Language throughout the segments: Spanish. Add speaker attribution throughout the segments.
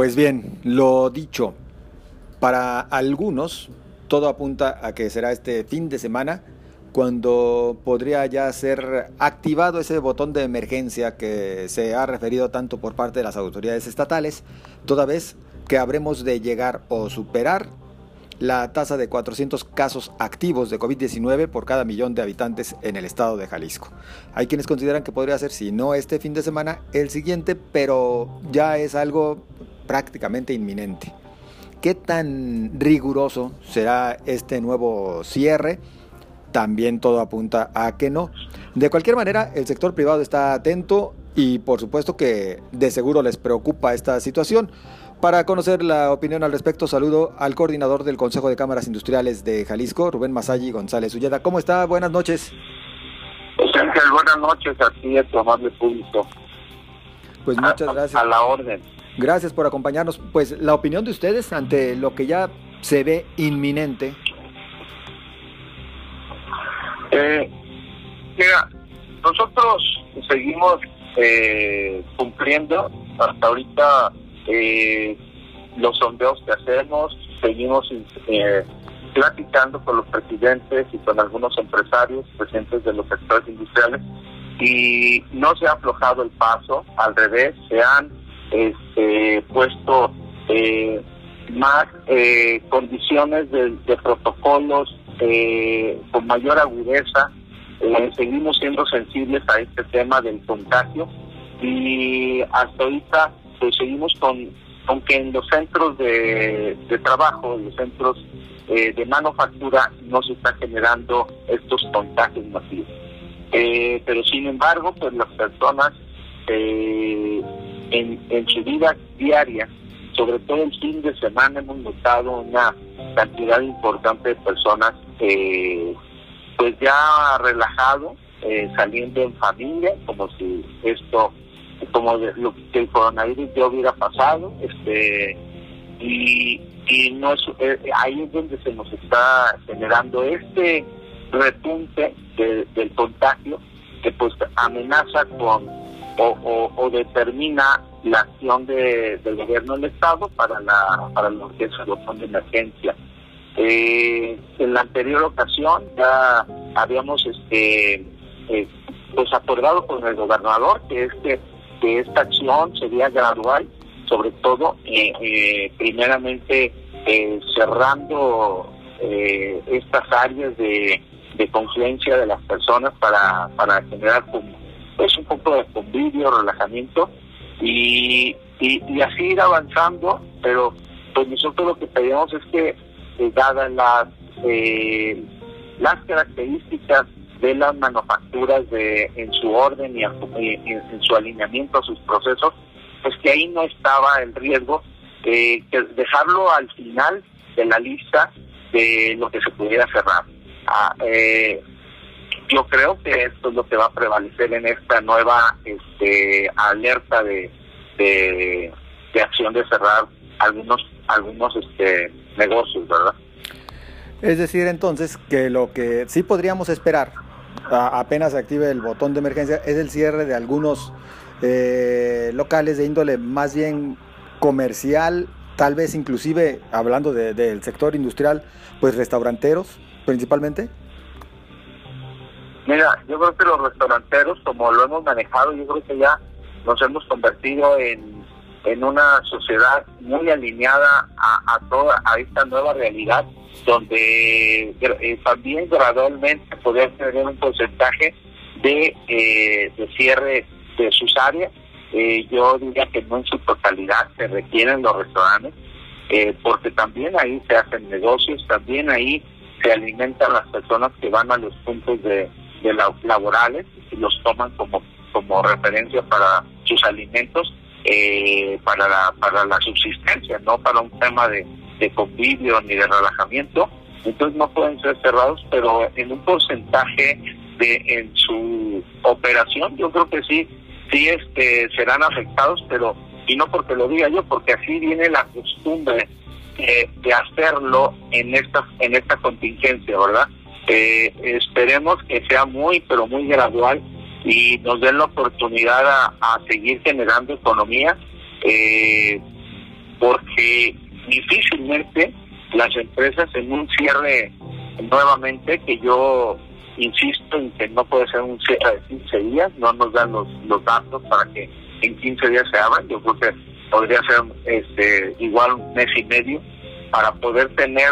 Speaker 1: Pues bien, lo dicho, para algunos todo apunta a que será este fin de semana cuando podría ya ser activado ese botón de emergencia que se ha referido tanto por parte de las autoridades estatales, toda vez que habremos de llegar o superar la tasa de 400 casos activos de COVID-19 por cada millón de habitantes en el estado de Jalisco. Hay quienes consideran que podría ser, si no este fin de semana, el siguiente, pero ya es algo prácticamente inminente. ¿Qué tan riguroso será este nuevo cierre? También todo apunta a que no. De cualquier manera, el sector privado está atento y por supuesto que de seguro les preocupa esta situación. Para conocer la opinión al respecto, saludo al coordinador del Consejo de Cámaras Industriales de Jalisco, Rubén Masalli González Ulleda. ¿Cómo está? Buenas noches.
Speaker 2: Ángel, buenas noches a ti, a tu amable público.
Speaker 1: Pues muchas gracias.
Speaker 2: A la orden.
Speaker 1: Gracias por acompañarnos. Pues la opinión de ustedes ante lo que ya se ve inminente.
Speaker 2: Eh, mira, nosotros seguimos eh, cumpliendo hasta ahorita eh, los sondeos que hacemos, seguimos eh, platicando con los presidentes y con algunos empresarios presentes de los sectores industriales y no se ha aflojado el paso, al revés, se han este, puesto más eh, condiciones de, protocolos eh, con mayor agudeza. Eh, seguimos siendo sensibles a este tema del contagio y hasta ahorita pues seguimos con, con que en los centros de, de trabajo, en los centros eh, de manufactura, no se está generando estos contagios masivos. Eh, pero sin embargo, pues las personas eh, en, en su vida diaria, sobre todo el fin de semana, hemos notado una cantidad importante de personas eh, pues ya relajado, eh, saliendo en familia, como si esto como lo que el coronavirus ya hubiera pasado, este y, y no es, eh, ahí es donde se nos está generando este repunte de, del contagio que pues amenaza con o, determina la acción de, del gobierno del estado para la para lo que de emergencia. Eh, en la anterior ocasión ya habíamos este eh, pues acordado con el gobernador que este que esta acción sería gradual, sobre todo eh, eh, primeramente cerrando estas áreas de, de de las personas para, para generar pues un poco de convivio, relajamiento y, y, así ir avanzando, pero pues nosotros lo que pedimos es que eh, dadas las eh, las características de las manufacturas de en su orden y, en su alineamiento a sus procesos, pues que ahí no estaba el riesgo eh, que dejarlo al final de la lista de lo que se pudiera cerrar. Ah, eh, yo creo que esto es lo que va a prevalecer en esta nueva este, alerta de, de, de acción de cerrar algunos algunos este, negocios, ¿verdad?
Speaker 1: Es decir, entonces, que lo que sí podríamos esperar, apenas active el botón de emergencia, es el cierre de algunos eh, locales de índole más bien comercial, tal vez inclusive, hablando de- del sector industrial, pues restauranteros principalmente.
Speaker 2: Mira, yo creo que los restauranteros, como lo hemos manejado, yo creo que ya nos hemos convertido en, en una sociedad muy alineada a, a toda a esta nueva realidad, donde eh, también gradualmente poder tener un porcentaje de, eh, de cierre de sus áreas. Eh, yo diría que no en su totalidad se requieren los restaurantes, eh, porque también ahí se hacen negocios, también ahí se alimentan las personas que van a los puntos de, de la- laborales y los toman como, como referencia para sus alimentos, eh, para, la, para la subsistencia, no para un tema de, de convivio ni de relajamiento. Entonces no pueden ser cerrados, pero en un porcentaje de en su operación, yo creo que sí, sí este, serán afectados, pero y no porque lo diga yo, porque así viene la costumbre eh, de hacerlo en esta en esta contingencia, ¿verdad? Eh, esperemos que sea muy, pero muy gradual y nos den la oportunidad a, seguir generando economía. Eh, porque difícilmente las empresas en un cierre nuevamente, que yo insisto en que no puede ser un cierre de 15 días, no nos dan los, los datos para que en 15 días se abran, yo creo que podría ser este igual un mes y medio para poder tener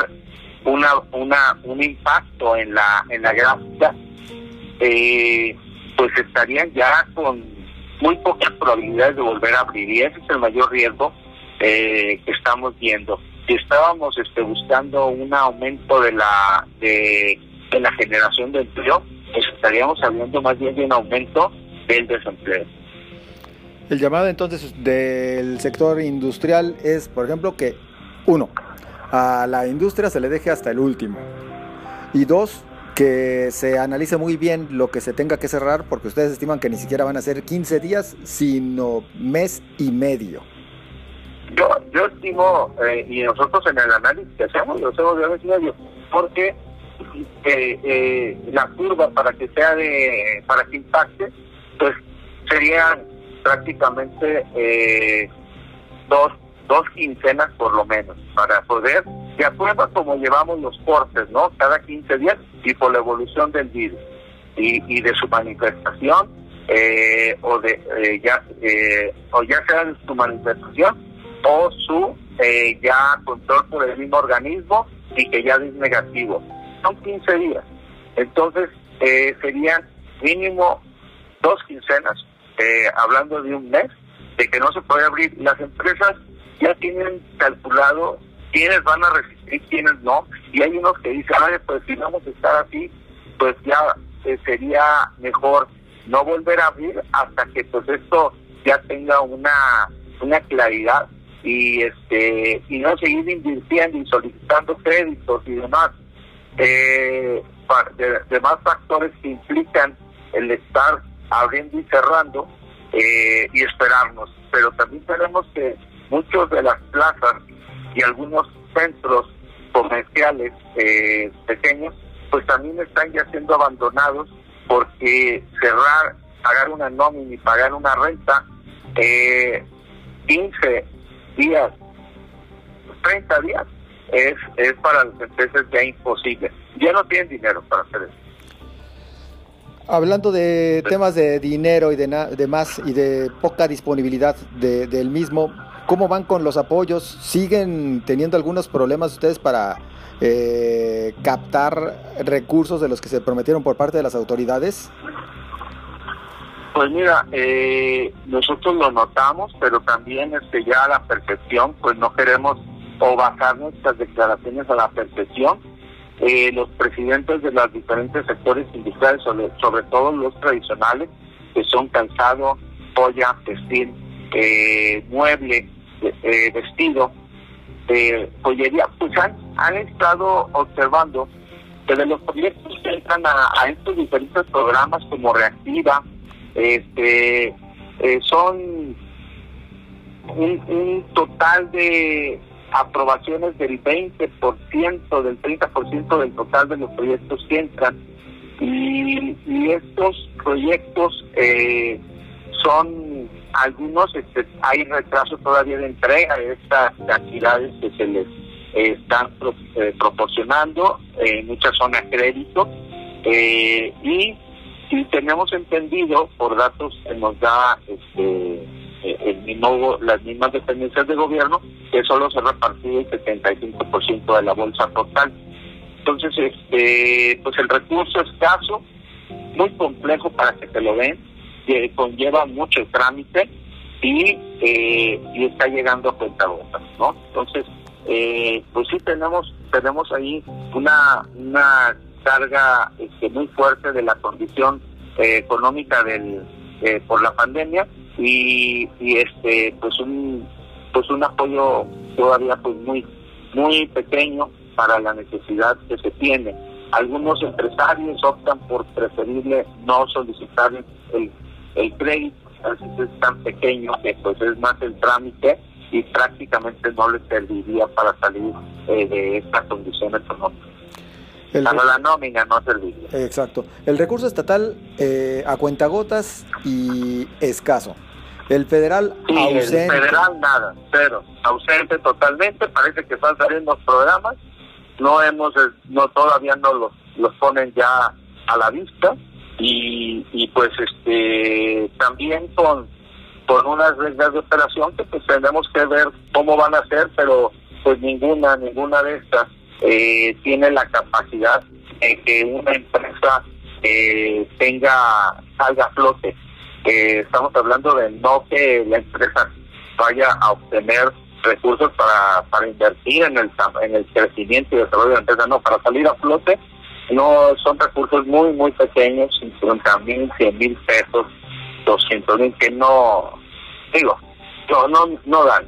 Speaker 2: una una un impacto en la en la gráfica eh, pues estarían ya con muy pocas probabilidades de volver a abrir y ese es el mayor riesgo eh, que estamos viendo. Si estábamos este buscando un aumento de la de, de la generación de empleo pues estaríamos hablando más bien de un aumento del desempleo.
Speaker 1: El llamado entonces del sector industrial es, por ejemplo, que uno, a la industria se le deje hasta el último. Y dos, que se analice muy bien lo que se tenga que cerrar, porque ustedes estiman que ni siquiera van a ser 15 días, sino mes y medio.
Speaker 2: Yo, yo estimo, eh, y nosotros en el análisis que hacemos, lo hacemos de mes y medio, porque eh, eh, la curva para que sea de, para que impacte, pues serían prácticamente eh, dos, dos quincenas por lo menos para poder, de acuerdo a cómo llevamos los cortes, ¿no? Cada 15 días y por la evolución del virus y, y de su manifestación eh, o de eh, ya eh, o ya sea su manifestación o su eh, ya control por el mismo organismo y que ya es negativo. Son 15 días. Entonces eh, serían mínimo dos quincenas eh, hablando de un mes, de que no se puede abrir. Las empresas ya tienen calculado quiénes van a resistir, quiénes no, y hay unos que dicen, pues si vamos a estar así, pues ya eh, sería mejor no volver a abrir hasta que pues esto ya tenga una una claridad y este y no seguir invirtiendo y solicitando créditos y demás eh, demás factores que implican el estar abriendo y cerrando eh, y esperarnos. Pero también tenemos que muchos de las plazas y algunos centros comerciales eh, pequeños, pues también están ya siendo abandonados porque cerrar, pagar una nómina y pagar una renta, eh, 15 días, 30 días, es, es para las empresas ya imposible. Ya no tienen dinero para hacer eso.
Speaker 1: Hablando de temas de dinero y de, de más y de poca disponibilidad de, del mismo, ¿cómo van con los apoyos? ¿Siguen teniendo algunos problemas ustedes para eh, captar recursos de los que se prometieron por parte de las autoridades?
Speaker 2: Pues mira, eh, nosotros lo notamos, pero también este ya a la percepción, pues no queremos o bajar nuestras declaraciones a la percepción eh, los presidentes de los diferentes sectores industriales, sobre, todo los tradicionales, que son calzado, joya, textil, eh, mueble, eh, vestido, eh, joyería, pues han, estado observando que de los proyectos que entran a, a estos diferentes programas como Reactiva, este, eh, son un, un total de aprobaciones del 20%, del 30% del total de los proyectos que entran. Y, y estos proyectos eh, son algunos, este, hay retraso todavía de entrega de estas cantidades que se les eh, están eh, proporcionando, en muchas zonas crédito. Eh, y, y tenemos entendido por datos que nos da este eh, el mismo, las mismas dependencias de gobierno, que solo se ha repartido el 75% de la bolsa total. Entonces, este, pues el recurso escaso, muy complejo para que te lo den, que conlleva mucho trámite y, eh, y está llegando a cuenta gota, ¿no? Entonces, eh, pues sí tenemos tenemos ahí una una carga este, muy fuerte de la condición eh, económica del eh, por la pandemia y, y este pues un pues un apoyo todavía pues muy muy pequeño para la necesidad que se tiene algunos empresarios optan por preferible no solicitar el, el crédito es tan pequeño que pues es más el trámite y prácticamente no les serviría para salir eh, de esta condición económica el, para la nómina no serviría.
Speaker 1: Exacto. El recurso estatal eh, a cuentagotas y escaso. El federal ausente.
Speaker 2: El federal nada, pero ausente totalmente. Parece que están saliendo los programas. No hemos, eh, no todavía no los, los ponen ya a la vista y, y pues este también con con unas reglas de operación que pues tenemos que ver cómo van a ser, pero pues ninguna ninguna de estas eh, tiene la capacidad de que una empresa eh, tenga salga a flote. Estamos hablando de no que la empresa vaya a obtener recursos para, para invertir en el, en el crecimiento y desarrollo de la empresa, no, para salir a flote, no son recursos muy, muy pequeños, 50 mil, 100 mil pesos, 200 mil, que no, digo, no, no, dan,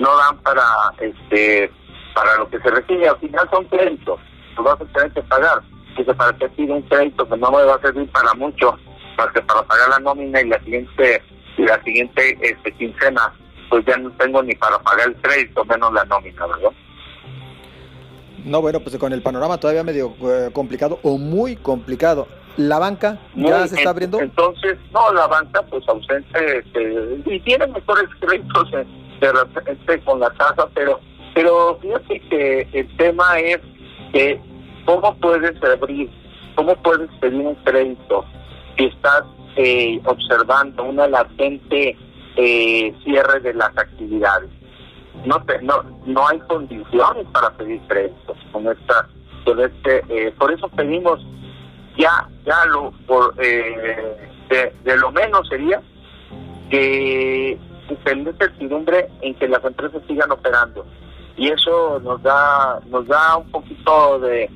Speaker 2: no dan para, este, para lo que se requiere, al final son créditos, tú vas a tener que pagar, dice, para que pide un crédito que no me va a servir para mucho, más que para pagar la nómina y la siguiente y la siguiente este, quincena pues ya no tengo ni para pagar el crédito menos la nómina verdad
Speaker 1: no bueno pues con el panorama todavía medio eh, complicado o muy complicado. La banca ya se está abriendo.
Speaker 2: entonces no la banca pues ausente este, y tiene mejores créditos eh, de repente con la casa pero pero fíjate que el tema es que cómo puedes abrir cómo puedes pedir un crédito si estás eh, observando una latente eh, cierre de las actividades. No, no, no hay condiciones para pedir créditos con esta, con este, eh, por eso pedimos ya, ya lo, por, de, lo menos sería que tener certidumbre en que las empresas sigan operando. Y eso nos da, nos da un poquito de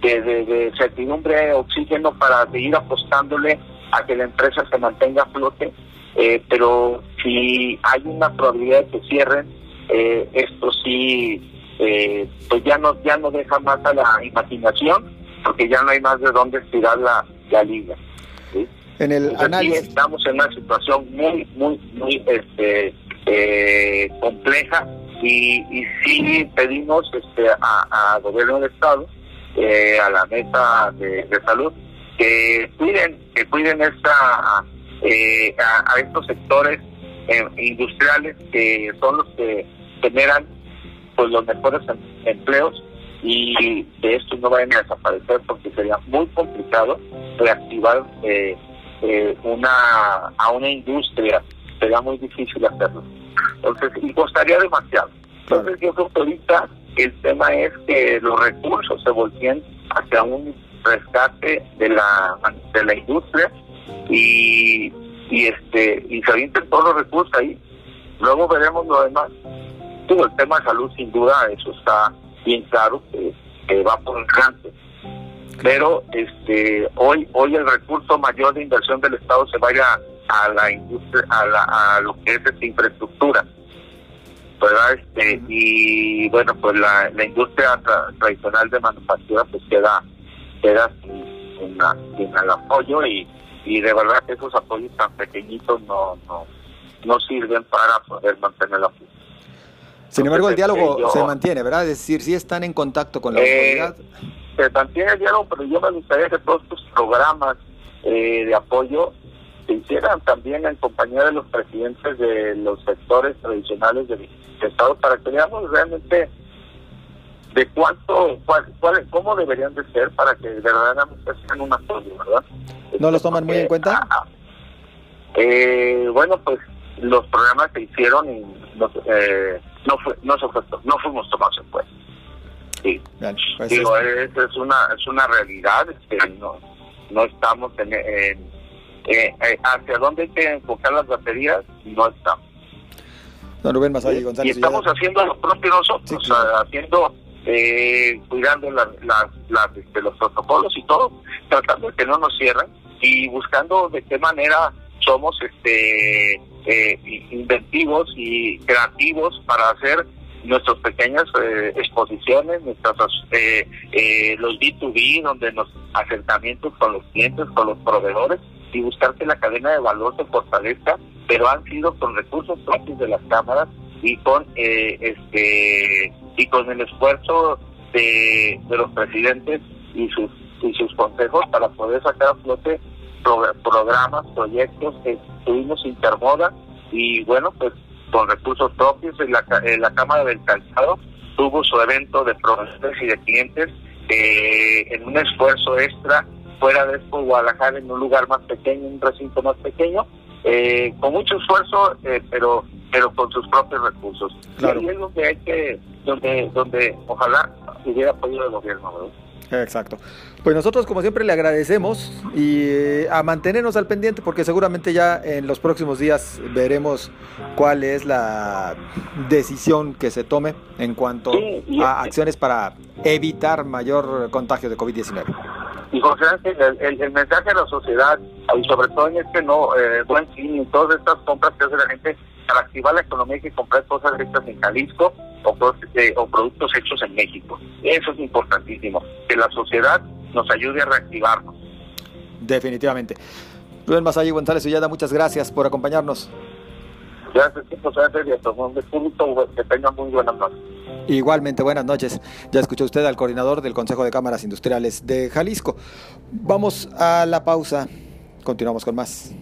Speaker 2: de, certidumbre, oxígeno para seguir apostándole a que la empresa se mantenga a flote, eh, pero si hay una probabilidad de que cierren, eh, esto sí, eh, pues ya no, ya no deja más a la imaginación, porque ya no hay más de dónde estirar la, la liga.
Speaker 1: En el análisis.
Speaker 2: estamos en una situación muy, muy, muy este, compleja y, y sí pedimos este, a, a gobierno del Estado eh, a la mesa de, salud que cuiden que cuiden esta eh, a, estos sectores eh, industriales que son los que generan pues los mejores em, empleos y de estos no vayan a desaparecer porque sería muy complicado reactivar una a una industria sería muy difícil hacerlo entonces y costaría demasiado entonces yo creo que ahorita el tema es que los recursos se volvían hacia un rescate de la de la industria y, y este y se avienten todos los recursos ahí. Luego veremos lo demás. Todo el tema de salud sin duda, eso está bien claro que, va por el cáncer. Pero este hoy hoy el recurso mayor de inversión del Estado se vaya a la industria, a, a lo que es esta infraestructura ¿verdad? Este, y bueno, pues la, la industria tradicional de manufactura pues queda, queda sin, el apoyo y, y de verdad que esos apoyos tan pequeñitos no, no, no sirven para poder mantener la
Speaker 1: Sin embargo, el diálogo este, se mantiene, ¿verdad? Es decir, si están en contacto con la eh, autoridad.
Speaker 2: Se mantiene el diálogo, pero yo me gustaría que todos estos programas eh, de apoyo se hicieran también en compañía de los presidentes de los sectores tradicionales del Estado para que veamos realmente de cuánto, cuál, cuál, cómo deberían de ser para que verdaderamente sean un apoyo, ¿verdad?
Speaker 1: ¿No los toman muy en cuenta?
Speaker 2: Ah, ah. eh, bueno, pues los programas se hicieron y no, eh, no, fue, no, no fuimos tomados en cuenta. Sí. Pues Digo, es, es, una, es una realidad, que no, no estamos en eh, eh, hacia dónde hay que enfocar las baterías, no estamos.
Speaker 1: Don Rubén Masaya González.
Speaker 2: Y estamos haciendo lo propio nosotros, haciendo, eh, cuidando la, este, los protocolos y todo, tratando de que no nos cierren y buscando de qué manera somos este eh, inventivos y creativos para hacer nuestras pequeñas eh, exposiciones, nuestras eh, eh, los B2B, donde nos acercamientos con los clientes, con los proveedores, y buscar que la cadena de valor se fortalezca, pero han sido con recursos propios de las cámaras y con eh, este y con el esfuerzo de, los presidentes y sus y sus consejos para poder sacar a flote programas, proyectos que tuvimos Intermoda, y bueno, pues con recursos propios, en la, la Cámara del Calzado tuvo su evento de proveedores y de clientes eh, en un esfuerzo extra fuera de Expo Guadalajara en un lugar más pequeño, un recinto más pequeño, eh, con mucho esfuerzo, eh, pero pero con sus propios recursos. Claro. Y es donde hay que, donde, donde ojalá hubiera apoyo del gobierno,
Speaker 1: Exacto. Pues nosotros como siempre le agradecemos y eh, a mantenernos al pendiente porque seguramente ya en los próximos días veremos cuál es la decisión que se tome en cuanto a acciones para evitar mayor contagio de COVID-19.
Speaker 2: Y José el, el, mensaje a la sociedad, y sobre todo en este no eh, buen fin y todas estas compras que hace la gente para activar la economía que comprar cosas hechas en Jalisco o, eh, o productos hechos en México. Eso es importantísimo, que la sociedad nos ayude a reactivarnos.
Speaker 1: Definitivamente. Rubén Masay González Villada, muchas gracias por acompañarnos.
Speaker 2: Gracias, que tengan muy buenas noches.
Speaker 1: Igualmente, buenas noches. Ya escuchó usted al coordinador del Consejo de Cámaras Industriales de Jalisco. Vamos a la pausa. Continuamos con más.